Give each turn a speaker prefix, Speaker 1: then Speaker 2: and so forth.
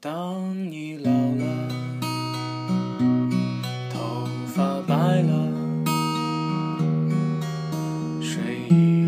Speaker 1: 当你老了，头发白了，睡衣